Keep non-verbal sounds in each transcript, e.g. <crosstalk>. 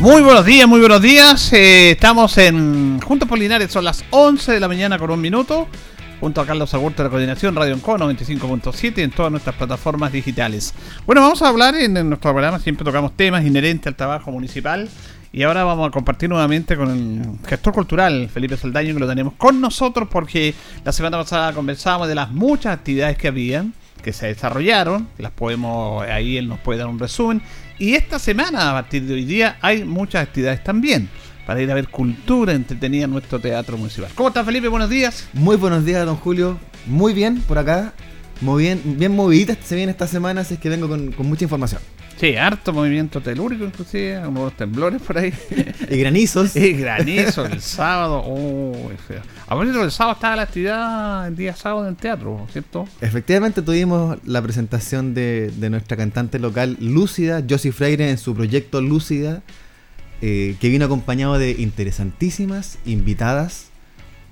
Muy buenos días, muy buenos días. Eh, estamos en Juntos Polinares, son las 11 de la mañana con un minuto. Junto a Carlos Agurto de la Coordinación Radio Enco 95.7 en todas nuestras plataformas digitales. Bueno, vamos a hablar en, nuestro programa, siempre tocamos temas inherentes al trabajo municipal. Y ahora vamos a compartir nuevamente con el gestor cultural Felipe Saldaño, que lo tenemos con nosotros porque la semana pasada conversábamos de las muchas actividades que habían, que se desarrollaron, las podemos, ahí él nos puede dar un resumen, y esta semana, a partir de hoy día, hay muchas actividades también para ir a ver cultura entretenida en nuestro teatro municipal. ¿Cómo está Felipe? Buenos días. Muy buenos días, don Julio. Muy bien por acá. Muy bien, bien movidita se viene esta semana, así es que vengo con, mucha información. Sí, harto movimiento telúrico, inclusive, unos temblores por ahí. <laughs> y granizos. y granizos el sábado. <laughs> Oh, feo. A ver, el sábado estaba la actividad el día sábado en el teatro, ¿cierto? Efectivamente, tuvimos la presentación de, nuestra cantante local Lúcida, Josie Freire, en su proyecto Lúcida, eh, que vino acompañado de interesantísimas invitadas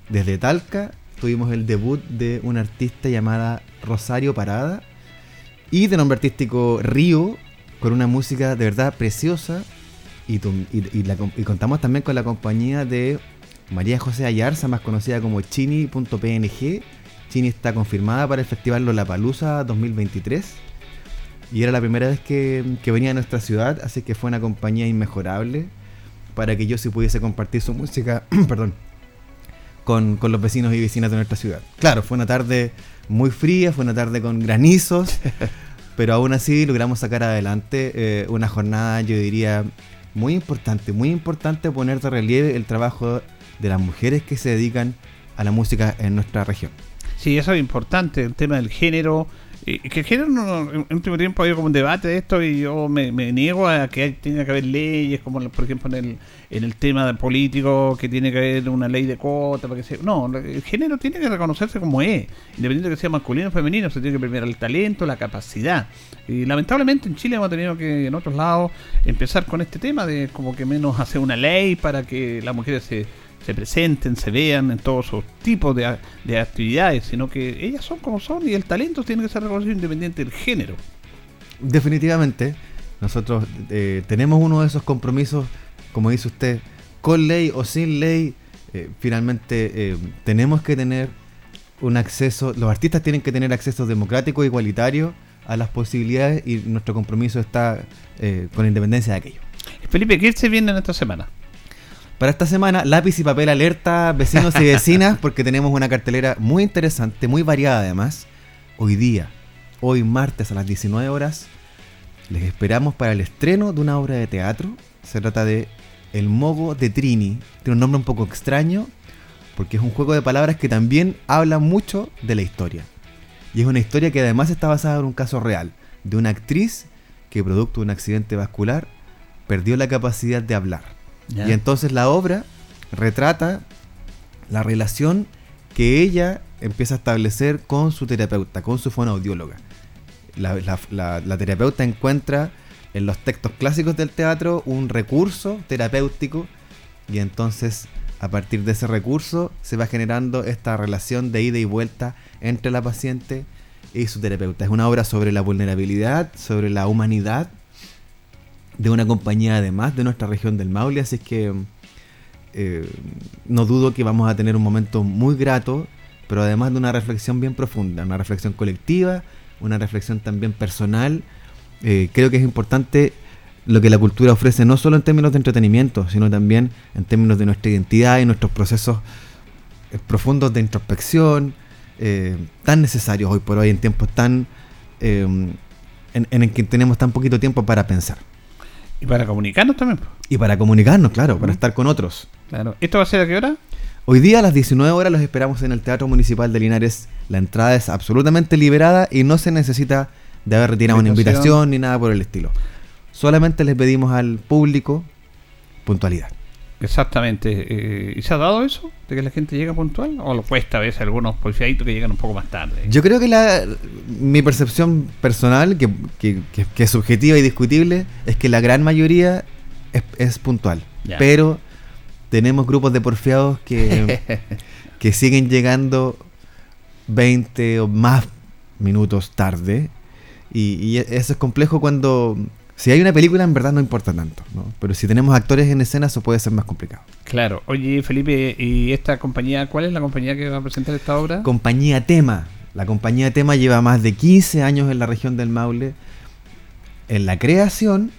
desde Talca tuvimos el debut de una artista llamada Rosario Parada y de nombre artístico Río, con una música de verdad preciosa. Y, contamos también con la compañía de María José Ayarza, más conocida como Chini.png. Chini está confirmada para el Festival Lollapalooza 2023. Y era la primera vez que, que, venía a nuestra ciudad, así que fue una compañía inmejorable para que yo sí pudiese compartir su música, <clears throat> perdón, con, los vecinos y vecinas de nuestra ciudad. Claro, fue una tarde muy fría, fue una tarde con granizos, <laughs> pero aún así logramos sacar adelante eh, una jornada, yo diría, muy importante, muy importante poner de relieve el trabajo de las mujeres que se dedican a la música en nuestra región. Sí, eso es importante, el tema del género, que género no, en último tiempo ha habido como un debate de esto y yo me, niego a que tenga que haber leyes como por ejemplo en el, en el tema político que tiene que haber una ley de cuota para que sea, no el género tiene que reconocerse como es independiente de que sea masculino o femenino se tiene que premiar el talento la capacidad. Y lamentablemente en Chile hemos tenido que en otros lados empezar con este tema de como que menos hacer una ley para que las mujeres se se presenten, se vean en todos sus tipos de, de, actividades, sino que ellas son como son y el talento tiene que ser reconocido independiente del género. Definitivamente, nosotros eh, tenemos uno de esos compromisos, como dice usted, con ley o sin ley, eh, finalmente eh, tenemos que tener un acceso, los artistas tienen que tener acceso democrático e igualitario a las posibilidades y nuestro compromiso está con independencia de aquello. Felipe, ¿qué se viene en esta semana? Para esta semana, lápiz y papel alerta, vecinos y vecinas, <laughs> porque tenemos una cartelera muy interesante, muy variada además. Hoy día, hoy martes a las 19 horas, les esperamos para el estreno de una obra de teatro. Se trata de El Mogo de Trini. Tiene un nombre un poco extraño, porque es un juego de palabras que también habla mucho de la historia. Y es una historia que además está basada en un caso real, de una actriz que producto de un accidente vascular perdió la capacidad de hablar y entonces la obra retrata la relación que ella empieza a establecer con su terapeuta, con su fonoaudióloga. La, la, terapeuta encuentra en los textos clásicos del teatro un recurso terapéutico y entonces a partir de ese recurso se va generando esta relación de ida y vuelta entre la paciente y su terapeuta. Es una obra sobre la vulnerabilidad, sobre la humanidad de una compañía además de nuestra región del Maule, así que eh, no dudo que vamos a tener un momento muy grato, pero además de una reflexión bien profunda, una reflexión colectiva, una reflexión también personal. Eh, creo que es importante lo que la cultura ofrece, no solo en términos de entretenimiento, sino también en términos de nuestra identidad y nuestros procesos eh, profundos de introspección, tan necesarios hoy por hoy en tiempos tan en, en el que tenemos tan poquito tiempo para pensar. Y para comunicarnos también. Y para comunicarnos, claro, para estar con otros. Claro. ¿Esto va a ser a qué hora? Hoy día a las 19 horas los esperamos en el Teatro Municipal de Linares. La entrada es absolutamente liberada y no se necesita de haber retirado una invitación ni nada por el estilo. Solamente les pedimos al público puntualidad. Exactamente. Eh, ¿Y se ha dado eso? ¿De que la gente llega puntual? ¿O lo cuesta a veces algunos policiaditos que llegan un poco más tarde? Yo creo que la, mi percepción personal, que, que- que- que es subjetiva y discutible, es que la gran mayoría es, es puntual. Ya. Pero tenemos grupos de porfiados que, <laughs> que siguen llegando 20 o más minutos tarde. Y, y eso es complejo cuando... Si hay una película, en verdad no importa tanto, ¿no? Pero si tenemos actores en escena, eso puede ser más complicado. Claro. Oye, Felipe, ¿y esta compañía, cuál es la compañía que va a presentar esta obra? Compañía Tema. La compañía Tema lleva más de 15 años en la región del Maule en la creación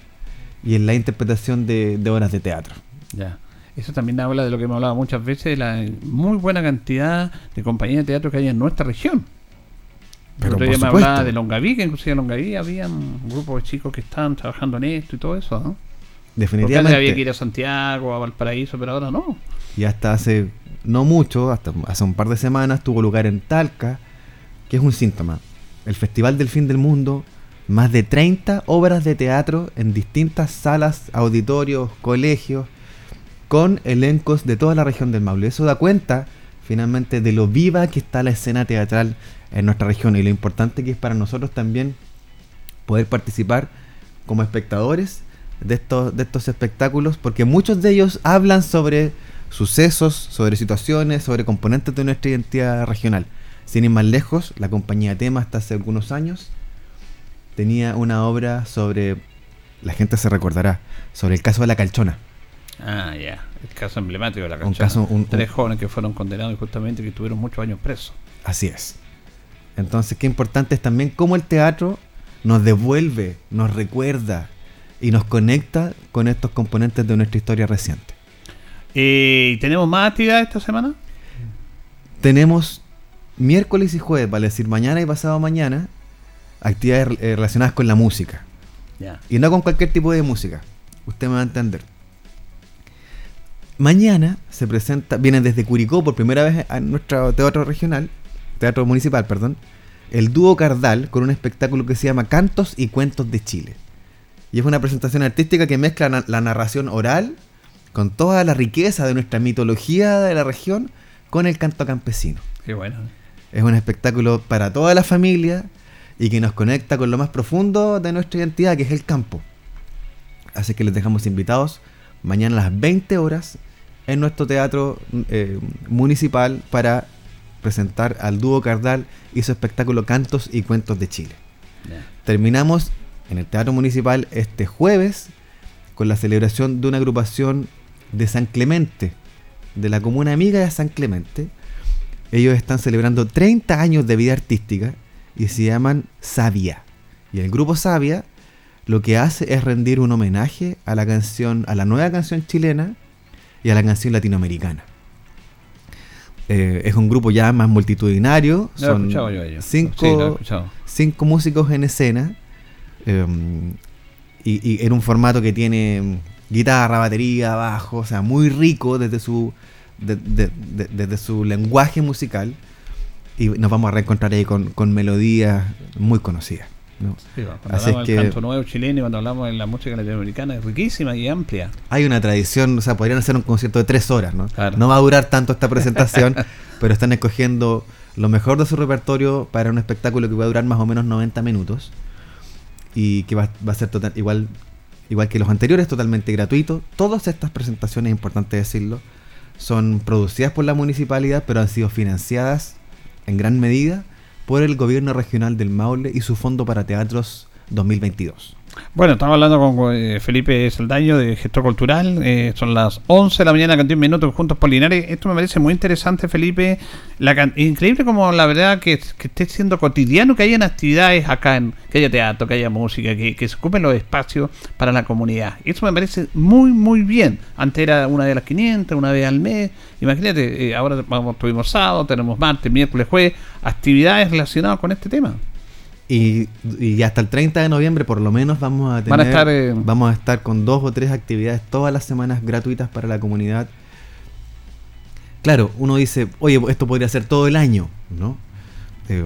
y en la interpretación de, de obras de teatro. Ya. Eso también habla de lo que hemos hablado muchas veces, de la muy buena cantidad de compañías de teatro que hay en nuestra región. Pero Otro día me supuesto. hablaba de Longaví, que inclusive en Longaví había un grupo de chicos que estaban trabajando en esto y todo eso, ¿no? Porque Definitivamente. había que ir a Santiago, a Valparaíso, pero ahora no. Y hasta hace no mucho, hasta hace un par de semanas, tuvo lugar en Talca, que es un síntoma. El Festival del Fin del Mundo, más de 30 obras de teatro en distintas salas, auditorios, colegios, con elencos de toda la región del Maule. Eso da cuenta, finalmente, de lo viva que está la escena teatral en nuestra región y lo importante que es para nosotros también poder participar como espectadores de estos, de estos espectáculos, porque muchos de ellos hablan sobre sucesos, sobre situaciones, sobre componentes de nuestra identidad regional. Sin ir más lejos, la compañía Tema hasta hace algunos años tenía una obra sobre, la gente se recordará, sobre el caso de la calchona. Ah, ya. El caso emblemático de la Un cancha. caso, un- Tres jóvenes que fueron condenados justamente que estuvieron muchos años presos. Así es. Entonces, qué importante es también cómo el teatro nos devuelve, nos recuerda y nos conecta con estos componentes de nuestra historia reciente. Eh, ¿Tenemos más actividades esta semana? Tenemos miércoles y jueves, vale decir mañana y pasado mañana, actividades eh, relacionadas con la música. Y no con cualquier tipo de música. Usted me va a entender. Mañana se presenta, viene desde Curicó por primera vez a nuestro teatro regional, teatro municipal, perdón, el dúo Cardal con un espectáculo que se llama Cantos y Cuentos de Chile. Y es una presentación artística que mezcla na- la narración oral con toda la riqueza de nuestra mitología de la región con el canto campesino. Qué bueno. Es un espectáculo para toda la familia y que nos conecta con lo más profundo de nuestra identidad, que es el campo. Así que les dejamos invitados mañana a las 20 horas en nuestro teatro eh, municipal para presentar al dúo Cardal y su espectáculo Cantos y Cuentos de Chile. Terminamos en el Teatro Municipal este jueves con la celebración de una agrupación de San Clemente, de la comuna amiga de San Clemente. Ellos están celebrando 30 años de vida artística y se llaman Sabia. Y el grupo Sabia lo que hace es rendir un homenaje a la canción, a la nueva canción chilena y a la canción latinoamericana. Eh, es un grupo ya más multitudinario. No lo he son escuchado yo a ellos. cinco, Sí, lo he escuchado. cinco músicos en escena. eh, y, y en un formato que tiene mm, guitarra, batería, bajo, o sea, muy rico desde su, de- de- de- desde su lenguaje musical. Y nos vamos a reencontrar ahí con, con melodías muy conocidas. ¿No? Sí, bueno, cuando Así hablamos del que- canto nuevo chileno y cuando hablamos de la música latinoamericana es riquísima y amplia. Hay una tradición, o sea, podrían hacer un concierto de tres horas, ¿no? Claro. No va a durar tanto esta presentación, <laughs> pero están escogiendo lo mejor de su repertorio para un espectáculo que va a durar más o menos 90 minutos y que va, va a ser total, igual, igual que los anteriores, totalmente gratuito. Todas estas presentaciones, es importante decirlo, son producidas por la municipalidad, pero han sido financiadas en gran medida por el gobierno regional del Maule y su Fondo para Teatros 2022. Bueno, estamos hablando con eh, Felipe Saldaño de Gestor Cultural. eh, son las 11 de la mañana, 21 minutos, juntos Polinares. Esto me parece muy interesante, Felipe. La increíble como la verdad que, esté siendo cotidiano que hayan actividades acá, en, que haya teatro, que haya música, que, se ocupen los espacios para la comunidad. Eso me parece muy, muy bien. Antes era una a las 500, una vez al mes. Imagínate, eh, ahora vamos, tuvimos sábado, tenemos martes, miércoles, jueves, actividades relacionadas con este tema. Y, y hasta el 30 de noviembre por lo menos vamos a tener Van a estar, eh, vamos a estar con dos o tres actividades todas las semanas gratuitas para la comunidad. Claro, uno dice, oye, esto podría ser todo el año, ¿no? Eh,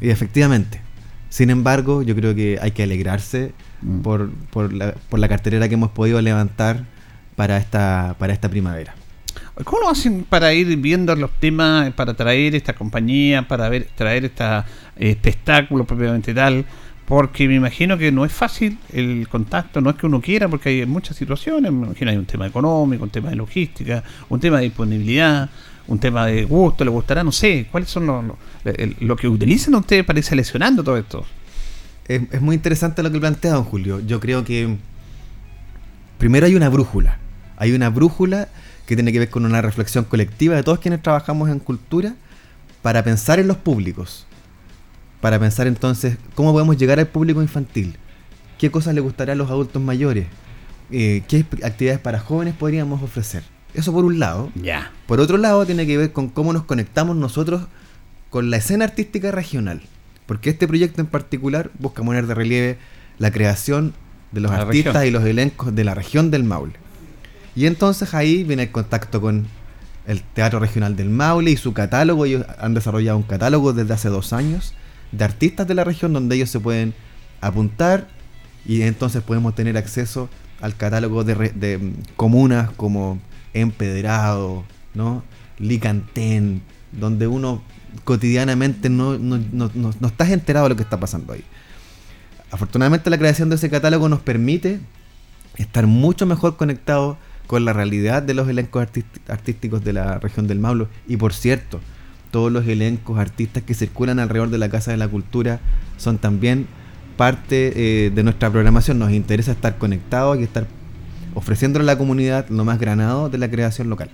y efectivamente. Sin embargo, yo creo que hay que alegrarse Mm. por, por, la, por la cartelera que hemos podido levantar para esta, para esta primavera. ¿Cómo lo hacen para ir viendo los temas, para traer esta compañía, para ver, traer este espectáculo propiamente tal? Porque me imagino que no es fácil el contacto, no es que uno quiera, porque hay muchas situaciones, me imagino hay un tema económico, un tema de logística, un tema de disponibilidad, un tema de gusto, le gustará, no sé, ¿cuáles son los, lo, que utilizan ustedes para ir seleccionando todo esto? Es, muy interesante lo que plantea don Julio. Yo creo que primero hay una brújula, hay una brújula que tiene que ver con una reflexión colectiva de todos quienes trabajamos en cultura para pensar en los públicos para pensar entonces cómo podemos llegar al público infantil, qué cosas le gustaría a los adultos mayores, eh, qué actividades para jóvenes podríamos ofrecer. Eso por un lado. Ya. Por otro lado, tiene que ver con cómo nos conectamos nosotros con la escena artística regional. Porque este proyecto en particular busca poner de relieve la creación de los artistas y los elencos de la región del Maule. Y entonces ahí viene el contacto con el Teatro Regional del Maule y su catálogo. Ellos han desarrollado un catálogo desde hace dos años de artistas de la región donde ellos se pueden apuntar y entonces podemos tener acceso al catálogo de, mm, comunas como Empedrado, ¿no? Licantén, donde uno cotidianamente no, no, no, no, estás enterado de lo que está pasando ahí. Afortunadamente la creación de ese catálogo nos permite estar mucho mejor conectados con la realidad de los elencos artísticos de la región del Maulo. Y por cierto, todos los elencos, artistas que circulan alrededor de la Casa de la Cultura son también parte eh, de nuestra programación. Nos interesa estar conectados y estar ofreciéndole a la comunidad lo más granado de la creación local.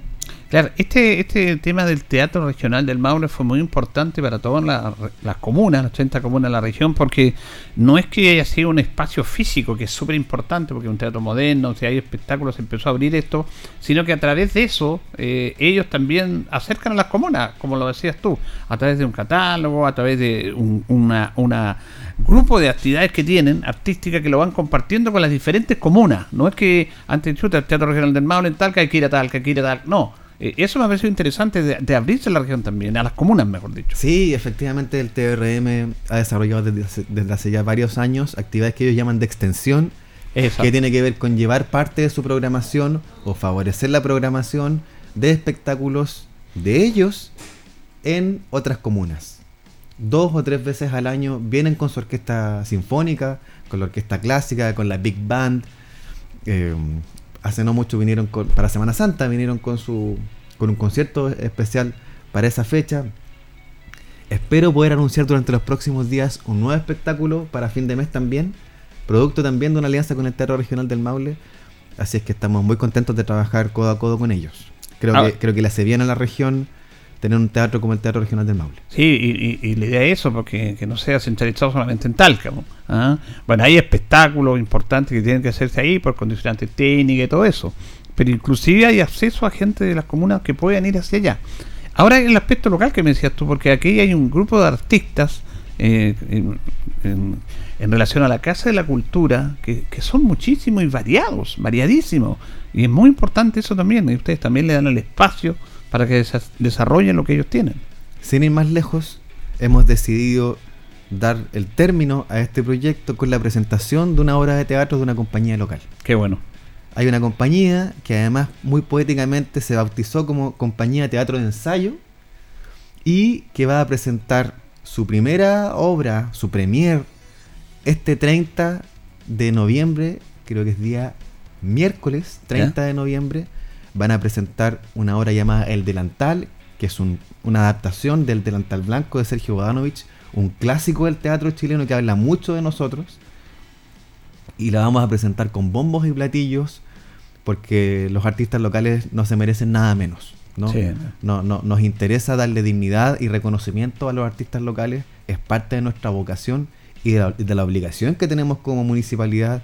Claro, este, este tema del teatro regional del Maule fue muy importante para todas las comunas, las 80 comunas de la región, porque no es que haya sido un espacio físico, que es súper importante, porque un teatro moderno, si hay espectáculos, se empezó a abrir esto, sino que a través de eso eh, ellos también acercan a las comunas, como lo decías tú, a través de un catálogo, a través de un una, grupo de actividades que tienen, artísticas, que lo van compartiendo con las diferentes comunas. No es que antes de el Teatro Regional del Maule en tal, que hay que ir a tal, que hay que ir a tal, no eso me ha parecido interesante de, abrirse a la región también, a las comunas, mejor dicho. Sí, efectivamente el TRM ha desarrollado desde, hace ya varios años actividades que ellos llaman de extensión, que tiene que ver con llevar parte de su programación o favorecer la programación de espectáculos de ellos en otras comunas. Dos o tres veces al año vienen con su orquesta sinfónica, con la orquesta clásica, con la big band. Eh, hace no mucho vinieron para Semana Santa, vinieron con su con un concierto especial para esa fecha. Espero poder anunciar durante los próximos días un nuevo espectáculo para fin de mes también, producto también de una alianza con el Teatro Regional del Maule. Así es que estamos muy contentos de trabajar codo a codo con ellos. Creo, ah. que, creo que le hace bien a la región tener un teatro como el Teatro Regional del Maule. Sí, y, la idea es eso, porque que no sea centralizado solamente en Talca. ¿ah? Bueno, hay espectáculos importantes que tienen que hacerse ahí por condicionantes técnicas y todo eso, pero inclusive hay acceso a gente de las comunas que puedan ir hacia allá. Ahora el aspecto local que me decías tú, porque aquí hay un grupo de artistas eh, en, relación a la Casa de la Cultura, que, que, son muchísimos y variados, variadísimos. Y es muy importante eso también, y ustedes también le dan el espacio para que desarrollen lo que ellos tienen. Sin ir más lejos, hemos decidido dar el término a este proyecto con la presentación de una obra de teatro de una compañía local. Qué bueno. Hay una compañía que además muy poéticamente se bautizó como Compañía de Teatro de Ensayo y que va a presentar su primera obra, su premier, este 30 de noviembre, creo que es día miércoles 30 de noviembre, van a presentar una obra llamada El Delantal, que es una adaptación del Delantal Blanco de Sergio Bodanovich, un clásico del teatro chileno que habla mucho de nosotros. Y la vamos a presentar con bombos y platillos, porque los artistas locales no se merecen nada menos. ¿no? No, no, nos interesa darle dignidad y reconocimiento a los artistas locales, es parte de nuestra vocación y de la obligación que tenemos como municipalidad.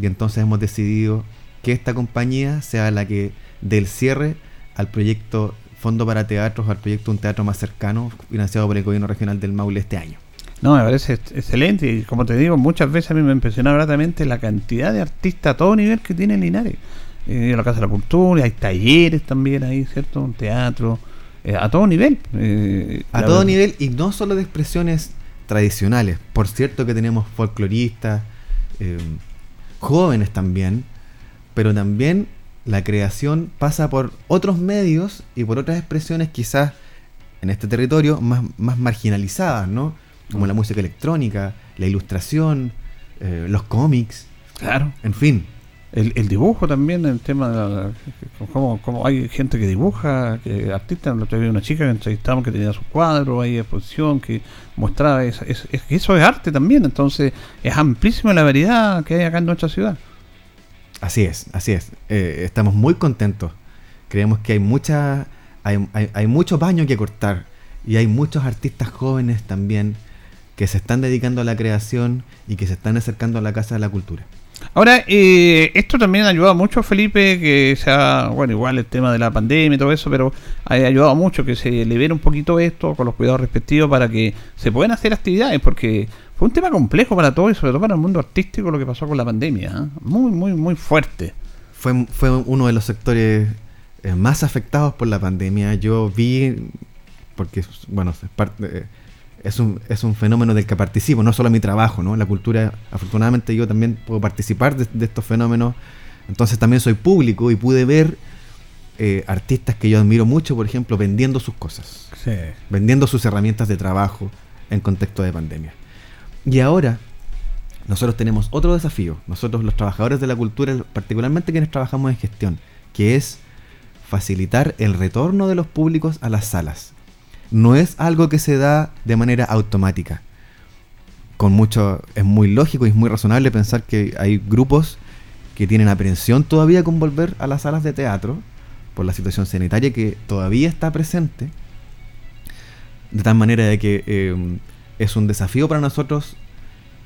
Y entonces hemos decidido que esta compañía sea la que del cierre al proyecto Fondo para Teatros, al proyecto Un Teatro Más Cercano, financiado por el Gobierno Regional del Maule este año. No, me parece excelente y como te digo, muchas veces a mí me impresiona gratamente la cantidad de artistas a todo nivel que tiene Linares. Eh, la Casa de la Cultura, hay talleres también ahí, ¿cierto? Un teatro, eh, a todo nivel. Eh, a todo nivel y no solo de expresiones tradicionales. Por cierto que tenemos folcloristas, jóvenes también, pero también la creación pasa por otros medios y por otras expresiones quizás en este territorio más, más marginalizadas, ¿no? Como la música electrónica, la ilustración, eh, los cómics. Claro. En fin. El, el dibujo también, el tema de la- cómo, cómo hay gente que dibuja, que artistas, lo había una chica que entrevistamos que tenía su cuadro, hay exposición que mostraba, es, es- es eso es arte también, entonces es amplísima la variedad que hay acá en nuestra ciudad. Así es, así es. Eh, estamos muy contentos. Creemos que hay mucha, hay, mucho paño que cortar y hay muchos artistas jóvenes también que se están dedicando a la creación y que se están acercando a la Casa de la Cultura. Ahora, eh, esto también ha ayudado mucho, Felipe, que sea, bueno, igual el tema de la pandemia y todo eso, pero ha ayudado mucho que se libere un poquito esto con los cuidados respectivos para que se puedan hacer actividades, porque fue un tema complejo para todos y sobre todo para el mundo artístico lo que pasó con la pandemia. ¿eh? Muy, muy, muy fuerte. Fue, fue uno de los sectores eh, más afectados por la pandemia. Yo vi, porque, bueno, es parte... eh, es un, es un fenómeno del que participo, no solo mi trabajo, ¿no? La cultura, afortunadamente yo también puedo participar de, de estos fenómenos, entonces también soy público y pude ver eh, artistas que yo admiro mucho, por ejemplo, vendiendo sus cosas, Sí. vendiendo sus herramientas de trabajo en contexto de pandemia. Y ahora nosotros tenemos otro desafío, nosotros los trabajadores de la cultura, particularmente quienes trabajamos en gestión, que es facilitar el retorno de los públicos a las salas no es algo que se da de manera automática. Con mucho, es muy lógico y es muy razonable pensar que hay grupos que tienen aprehensión todavía con volver a las salas de teatro por la situación sanitaria que todavía está presente. De tal manera de que eh, es un desafío para nosotros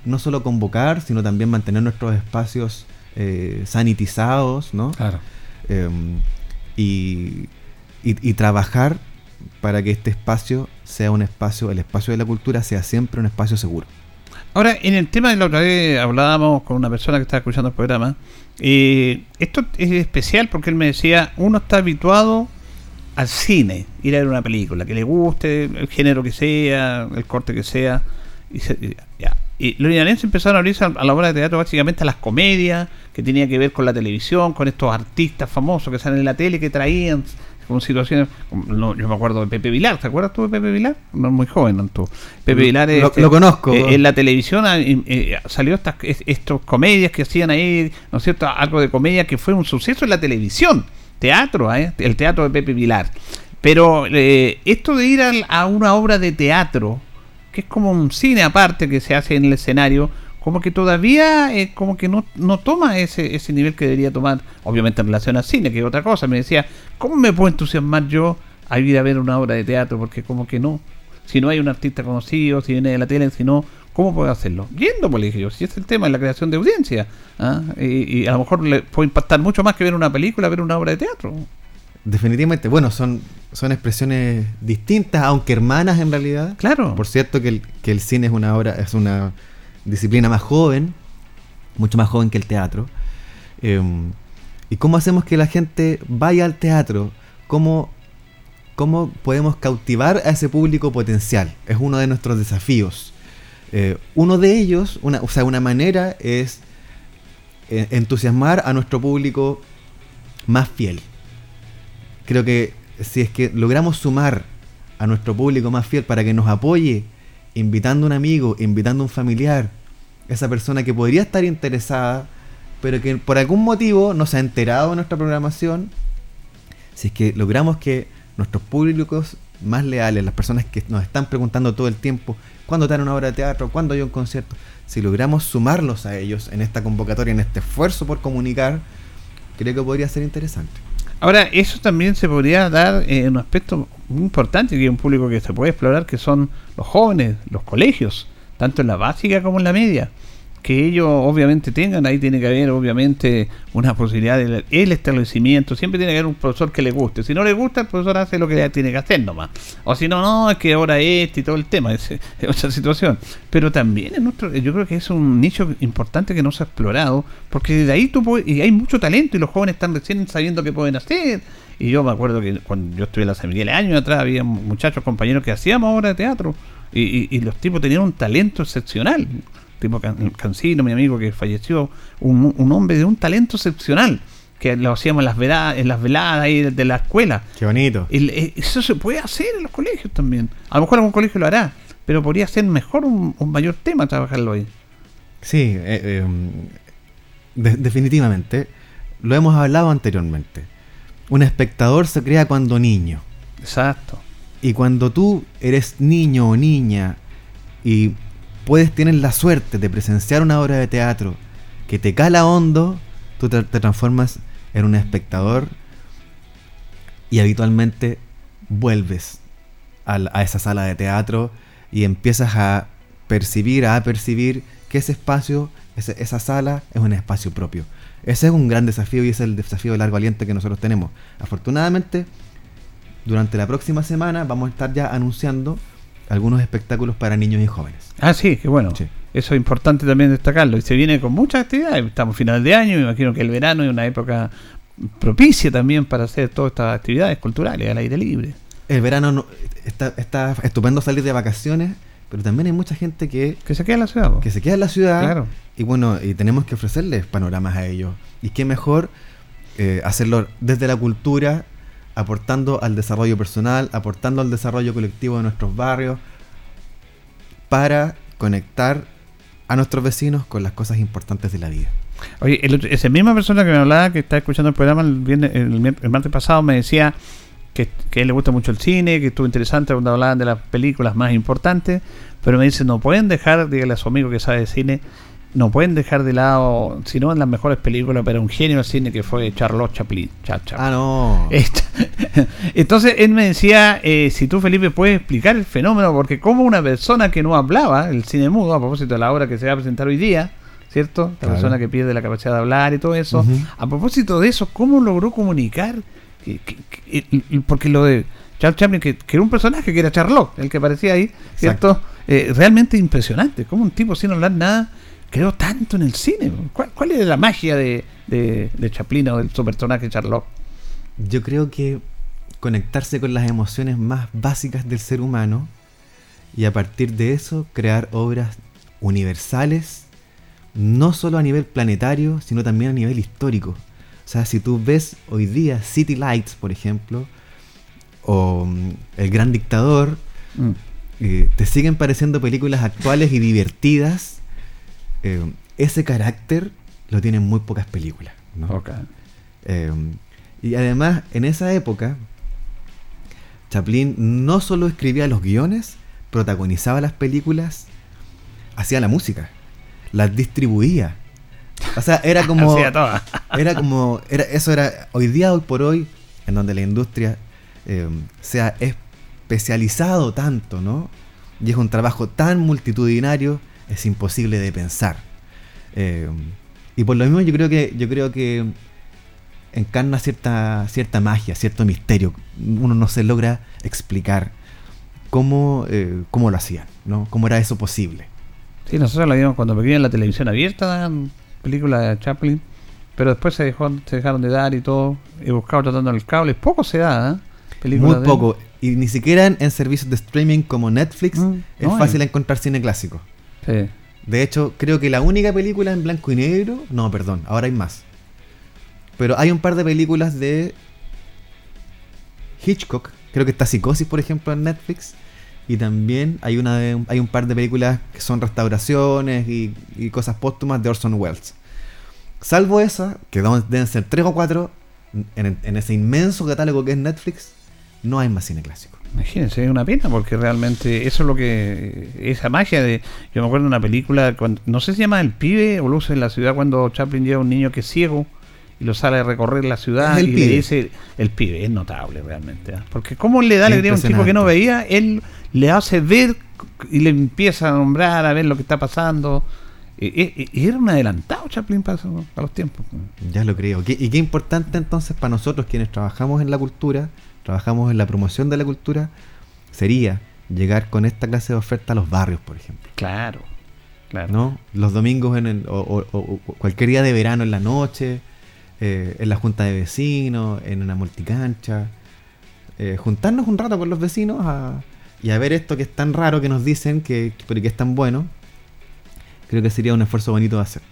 no solo convocar, sino también mantener nuestros espacios eh, sanitizados, ¿no? Claro. Eh, y, y- y trabajar para que este espacio sea un espacio, el espacio de la cultura sea siempre un espacio seguro. Ahora, en el tema de la otra vez hablábamos con una persona que estaba escuchando el programa. eh, esto es especial porque él me decía, uno está habituado al cine, ir a ver una película, que le guste, el género que sea, el corte que sea. Y, se- y- ya. Y los linarenses empezaron a abrirse a, a la obra de teatro básicamente a las comedias, que tenía que ver con la televisión, con estos artistas famosos que salen en la tele, que traían con situaciones... no, yo me acuerdo de Pepe Vilar, ¿te acuerdas tú de Pepe Vilar? No, muy joven, ¿no? tú. Pepe Vilar es, lo- lo conozco. eh, en la televisión eh, eh, salió estas es- estos comedias que hacían ahí, ¿no es cierto? Algo de comedia que fue un suceso en la televisión, teatro, ¿eh? el teatro de Pepe Vilar. Pero eh, esto de ir al- a una obra de teatro, que es como un cine aparte que se hace en el escenario, como que todavía eh, como que no, no toma ese, ese nivel que debería tomar, obviamente en relación al cine, que es otra cosa. Me decía, ¿cómo me puedo entusiasmar yo a ir a ver una obra de teatro? Porque como que no. Si no hay un artista conocido, si viene de la tele, si no, ¿cómo puedo hacerlo? Yendo, pues le dije yo, si es el tema, es la creación de audiencia. ¿ah? Y, y a lo mejor le puede impactar mucho más que ver una película, ver una obra de teatro. Definitivamente, bueno, son, son expresiones distintas, aunque hermanas en realidad. Claro. Por cierto que el, que el cine es una obra, es una disciplina más joven, mucho más joven que el teatro. Eh, ¿Y cómo hacemos que la gente vaya al teatro? ¿Cómo, ¿Cómo podemos cautivar a ese público potencial? Es uno de nuestros desafíos. Eh, uno de ellos, una, o sea, una manera es eh, entusiasmar a nuestro público más fiel. Creo que si es que logramos sumar a nuestro público más fiel para que nos apoye, invitando a un amigo, invitando a un familiar, esa persona que podría estar interesada, pero que por algún motivo no se ha enterado de nuestra programación, si es que logramos que nuestros públicos más leales, las personas que nos están preguntando todo el tiempo, ¿cuándo te dan una obra de teatro? ¿Cuándo hay un concierto? Si logramos sumarlos a ellos en esta convocatoria, en este esfuerzo por comunicar, creo que podría ser interesante. Ahora, eso también se podría dar en un aspecto muy importante, que es un público que se puede explorar, que son los jóvenes, los colegios, tanto en la básica como en la media. Que ellos obviamente tengan, ahí tiene que haber obviamente una posibilidad del el establecimiento, siempre tiene que haber un profesor que le guste. Si no le gusta, el profesor hace lo que tiene que hacer nomás. O si no, no, es que ahora este y todo el tema, <laughs> es, es otra situación. Pero también en nuestro, yo creo que es un nicho importante que no se ha explorado, porque de ahí tú puedes, y hay mucho talento y los jóvenes están recién sabiendo qué pueden hacer. Y yo me acuerdo que cuando yo estuve en la San años atrás, había muchachos, compañeros que hacíamos obras de teatro y- y los tipos tenían un talento excepcional. Tipo Can- Cancino, mi amigo que falleció, un, un hombre de un talento excepcional que lo hacíamos en las veladas, en las veladas ahí de, la escuela. Qué bonito. Eh, eso se puede hacer en los colegios también. A lo mejor algún colegio lo hará, pero podría ser mejor un, un mayor tema trabajarlo ahí. Sí, eh, eh, de- definitivamente. Lo hemos hablado anteriormente. Un espectador se crea cuando niño. Exacto. Y cuando tú eres niño o niña y puedes tener la suerte de presenciar una obra de teatro que te cala hondo, tú te, transformas en un espectador y habitualmente vuelves a, esa sala de teatro y empiezas a percibir, a percibir que ese espacio, esa sala es un espacio propio. Ese es un gran desafío y es el desafío de largo aliento que nosotros tenemos. Afortunadamente, durante la próxima semana vamos a estar ya anunciando algunos espectáculos para niños y jóvenes. Ah, sí, que bueno. Sí. Eso es importante también destacarlo. Y se viene con muchas actividades. Estamos a final de año, me imagino que el verano es una época propicia también para hacer todas estas actividades culturales al aire libre. El verano no- está, está estupendo salir de vacaciones, pero también hay mucha gente que, Que se quede en la ciudad. po. que se queda en la ciudad Claro. y bueno, y tenemos que ofrecerles panoramas a ellos. Y qué mejor eh, hacerlo desde la cultura, aportando al desarrollo personal, aportando al desarrollo colectivo de nuestros barrios, para conectar a nuestros vecinos con las cosas importantes de la vida. Oye, esa misma persona que me hablaba, que está escuchando el programa el, martes pasado, me decía que, que a él le gusta mucho el cine, que estuvo interesante cuando hablaban de las películas más importantes, pero me dice, no pueden dejar, dígale a su amigo que sabe de cine, no pueden dejar de lado, si no en las mejores películas, pero un genio del cine que fue Charlotte Chaplin. Cha- Cha- Ah, no. <laughs> Entonces él me decía, eh, si tú Felipe puedes explicar el fenómeno, porque como una persona que no hablaba, el cine mudo, a propósito de la obra que se va a presentar hoy día, ¿cierto? La Claro. persona que pierde la capacidad de hablar y todo eso. A propósito de eso, ¿cómo logró comunicar? Que- que- que- porque lo de Charles Chaplin, que, que era un personaje que era Charlotte, el que aparecía ahí, ¿cierto? Eh, realmente impresionante, como un tipo sin hablar nada creó tanto en el cine. ¿Cuál, cuál es la magia de, de, de Chaplin o de su personaje Charlotte? Yo creo que conectarse con las emociones más básicas del ser humano y a partir de eso crear obras universales, no solo a nivel planetario, sino también a nivel histórico. O sea, si tú ves hoy día City Lights, por ejemplo, o mm, El Gran Dictador, Mm. eh, te siguen pareciendo películas actuales y divertidas. Eh, ese carácter lo tienen muy pocas películas. ¿no? Eh, y además, en esa época, Chaplin no solo escribía los guiones, protagonizaba las películas, hacía la música, las distribuía. O sea, era <laughs> como. Era como. Era, eso era. Hoy día, hoy por hoy, en donde la industria eh, se ha especializado tanto, ¿no? Y es un trabajo tan multitudinario, es imposible de pensar. Eh, y por lo mismo yo creo que, yo creo que encarna cierta, cierta magia, cierto misterio. Uno no se logra explicar cómo, eh, cómo lo hacían, ¿no? Cómo era eso posible. Sí, nosotros la vimos cuando pequeños en la televisión abierta, daban películas de Chaplin, pero después se, dejó, se dejaron de dar y todo. He buscado tratando el cable, poco se da, ¿eh? Muy de poco. Y ni siquiera en, servicios de streaming como Netflix Mm, es no fácil encontrar cine clásico. De hecho, creo que la única película en blanco y negro. No, perdón, ahora hay más. Pero hay un par de películas de Hitchcock. Creo que está Psicosis, por ejemplo, en Netflix. Y también hay una hay un par de películas que son restauraciones y, cosas póstumas de Orson Welles. Salvo esa, que deben ser tres o cuatro, en, en ese inmenso catálogo que es Netflix, no hay más cine clásico. Imagínense, es una pena porque realmente eso es lo que. Esa magia de. Yo me acuerdo de una película, cuando, no sé si se llama El pibe o Luz en la ciudad, cuando Chaplin lleva a un niño que es ciego y lo sale a recorrer la ciudad y El le Pibe. dice. El pibe, es notable realmente. ¿ah? Porque, ¿cómo le da alegría a un tipo que no veía? Él le hace ver y le empieza a nombrar, a ver lo que está pasando. Y, y- y era un adelantado Chaplin para, los tiempos. Ya lo creo. ¿Qué- y qué importante entonces para nosotros quienes trabajamos en la cultura, trabajamos en la promoción de la cultura, sería llegar con esta clase de oferta a los barrios, por ejemplo. Claro, claro. ¿no? Los domingos en el- o, o- o- cualquier día de verano en la noche, eh, en la junta de vecinos, en una multicancha. eh, juntarnos un rato con los vecinos a- y a ver esto que es tan raro que nos dicen, que, pero que es tan bueno. Creo que sería un esfuerzo bonito de hacer.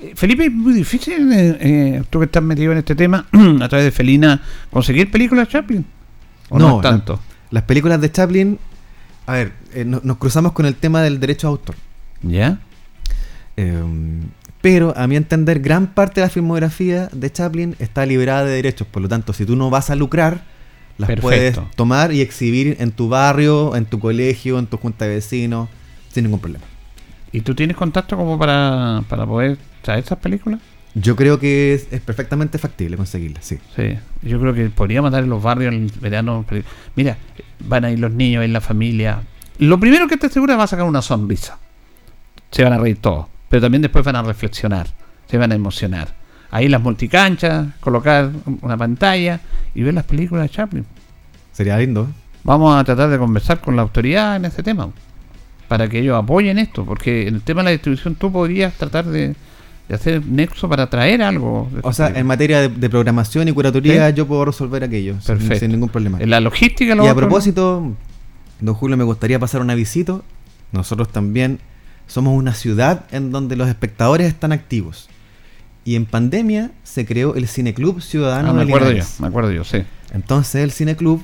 Eh, Felipe, es muy difícil, eh, eh, tú que estás metido en este tema, <clears throat> a través de Felina, conseguir películas de Chaplin. ¿O no, No, tanto? Las películas de Chaplin, a ver, eh, no- nos cruzamos con el tema del derecho a autor. ¿Ya? Eh, pero a mi entender, gran parte de la filmografía de Chaplin está liberada de derechos. Por lo tanto, si tú no vas a lucrar, las Perfecto. puedes tomar y exhibir en tu barrio, en tu colegio, en tu junta de vecinos, sin ningún problema. ¿Y tú tienes contacto como para, para poder traer esas películas? Yo creo que es, es perfectamente factible conseguirlas, sí. Sí, yo creo que podríamos dar en los barrios en el verano. Mira, van a ir los niños, en la familia. Lo primero que te asegura va a sacar una sonrisa. Se van a reír todos, pero también después van a reflexionar, se van a emocionar. Ahí las multicanchas, colocar una pantalla y ver las películas de Chaplin. Sería lindo. Vamos a tratar de conversar con la autoridad en ese tema, para que ellos apoyen esto, porque en el tema de la distribución tú podrías tratar de, de hacer nexo para traer algo. O sea, en materia de, de programación y curatoría, Sí. yo puedo resolver aquello sin- Perfecto. sin ningún problema. En la logística lo Y a propósito, don Julio, me gustaría pasar una visita. Nosotros también somos una ciudad en donde los espectadores están activos. Y en pandemia se creó el Cineclub Ciudadano Ah, me de acuerdo yo, me acuerdo yo, sí. Entonces el Cineclub,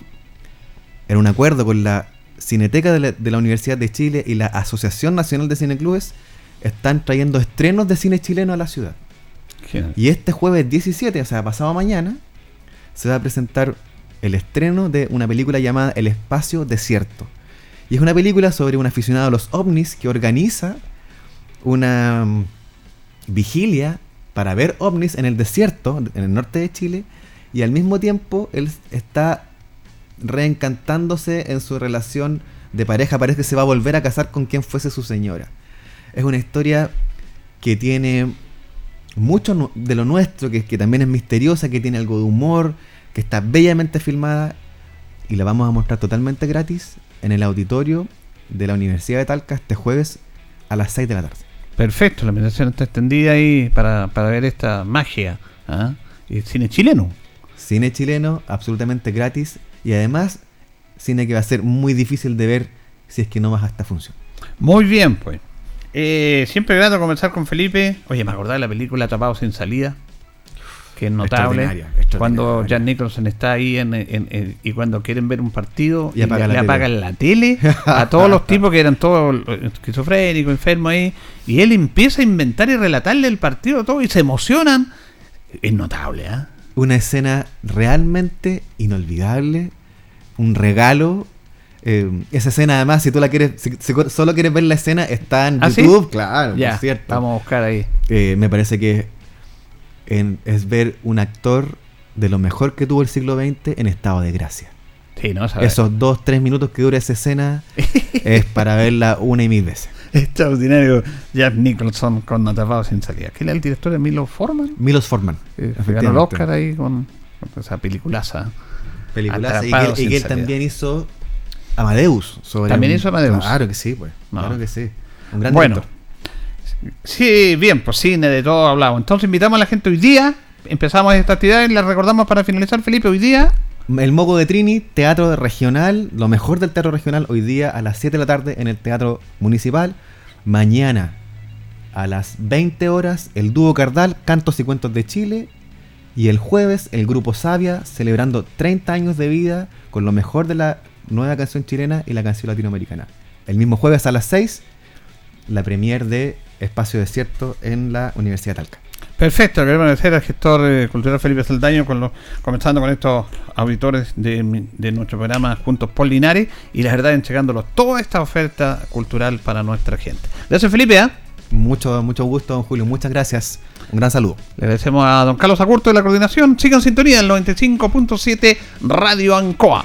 en un acuerdo con la Cineteca de la, de la Universidad de Chile y la Asociación Nacional de Cineclubes, están trayendo estrenos de cine chileno a la ciudad. Genial. Y este jueves 17, o sea, pasado mañana, se va a presentar el estreno de una película llamada El Espacio Desierto. Y es una película sobre un aficionado a los ovnis que organiza una mm, vigilia para ver ovnis en el desierto, en el norte de Chile, y al mismo tiempo él está reencantándose en su relación de pareja. Parece que se va a volver a casar con quien fuese su señora. Es una historia que tiene mucho de lo nuestro, que, que también es misteriosa, que tiene algo de humor, que está bellamente filmada y la vamos a mostrar totalmente gratis en el auditorio de la Universidad de Talca este jueves a las 6 de la tarde. Perfecto, la invitación está extendida ahí para, para ver esta magia. ¿ah? Y cine chileno. Cine chileno absolutamente gratis y además cine que va a ser muy difícil de ver si es que no vas a esta función. Muy bien, pues. Eh, siempre grato conversar con Felipe. Oye, me acordaba de la película Atrapado sin salida. Que es notable. Cuando Jan Nicholson está ahí en, en- en- y cuando quieren ver un partido Y apaga le, apagan la tele a todos los tipos que eran todos esquizofrénicos, enfermos ahí. Y él empieza a inventar y relatarle el partido a todos y se emocionan. Es notable, ¿ah? Una escena realmente inolvidable, un regalo. Eh, esa escena además, si tú la quieres, si, si solo quieres ver la escena, está en ¿Ah, sí? YouTube, claro, Ya, por cierto. vamos a buscar ahí. Eh, me parece que en- es ver un actor de lo mejor que tuvo el siglo XX en estado de gracia. Sí, ¿no? Esos dos, tres minutos que dura esa escena es para <laughs> verla una y mil veces. Extraordinario Jack Nicholson con Atrapado sin salida. ¿Quién es el director de Milo Forman? Milos Forman. Eh, ganó el. Oscar ahí con, con esa peliculaza. Peliculaza. Y que, y él salida. también hizo Amadeus. sobre También un- hizo Amadeus. Claro que sí, pues. No. Claro que sí. Un gran Bueno, director. sí, bien, pues cine, de todo hablamos. Entonces invitamos a la gente hoy día. Empezamos esta actividad y la recordamos para finalizar, Felipe. Hoy día, El Moco de Trini, teatro regional, lo mejor del teatro regional, hoy día a las 7 de la tarde en el Teatro Municipal. Mañana a las 20 horas, el dúo Cardal, Cantos y Cuentos de Chile. Y el jueves, el grupo Sabia, celebrando 30 años de vida con lo mejor de la nueva canción chilena y la canción latinoamericana. El mismo jueves a las 6, la premier de Espacio Desierto en la Universidad de Talca. perfecto. Agradecer al gestor eh, cultural Felipe Saldaño, con los, comenzando con estos auditores de, nuestro programa Juntos por Linares y la verdad entregándolos toda esta oferta cultural para nuestra gente. Gracias, Felipe. ¿ah? Mucho, mucho gusto, don Julio. Muchas gracias. Un gran saludo. Le agradecemos a don Carlos Agurto de la coordinación. Sigan en sintonía del 95.7 Radio Ancoa.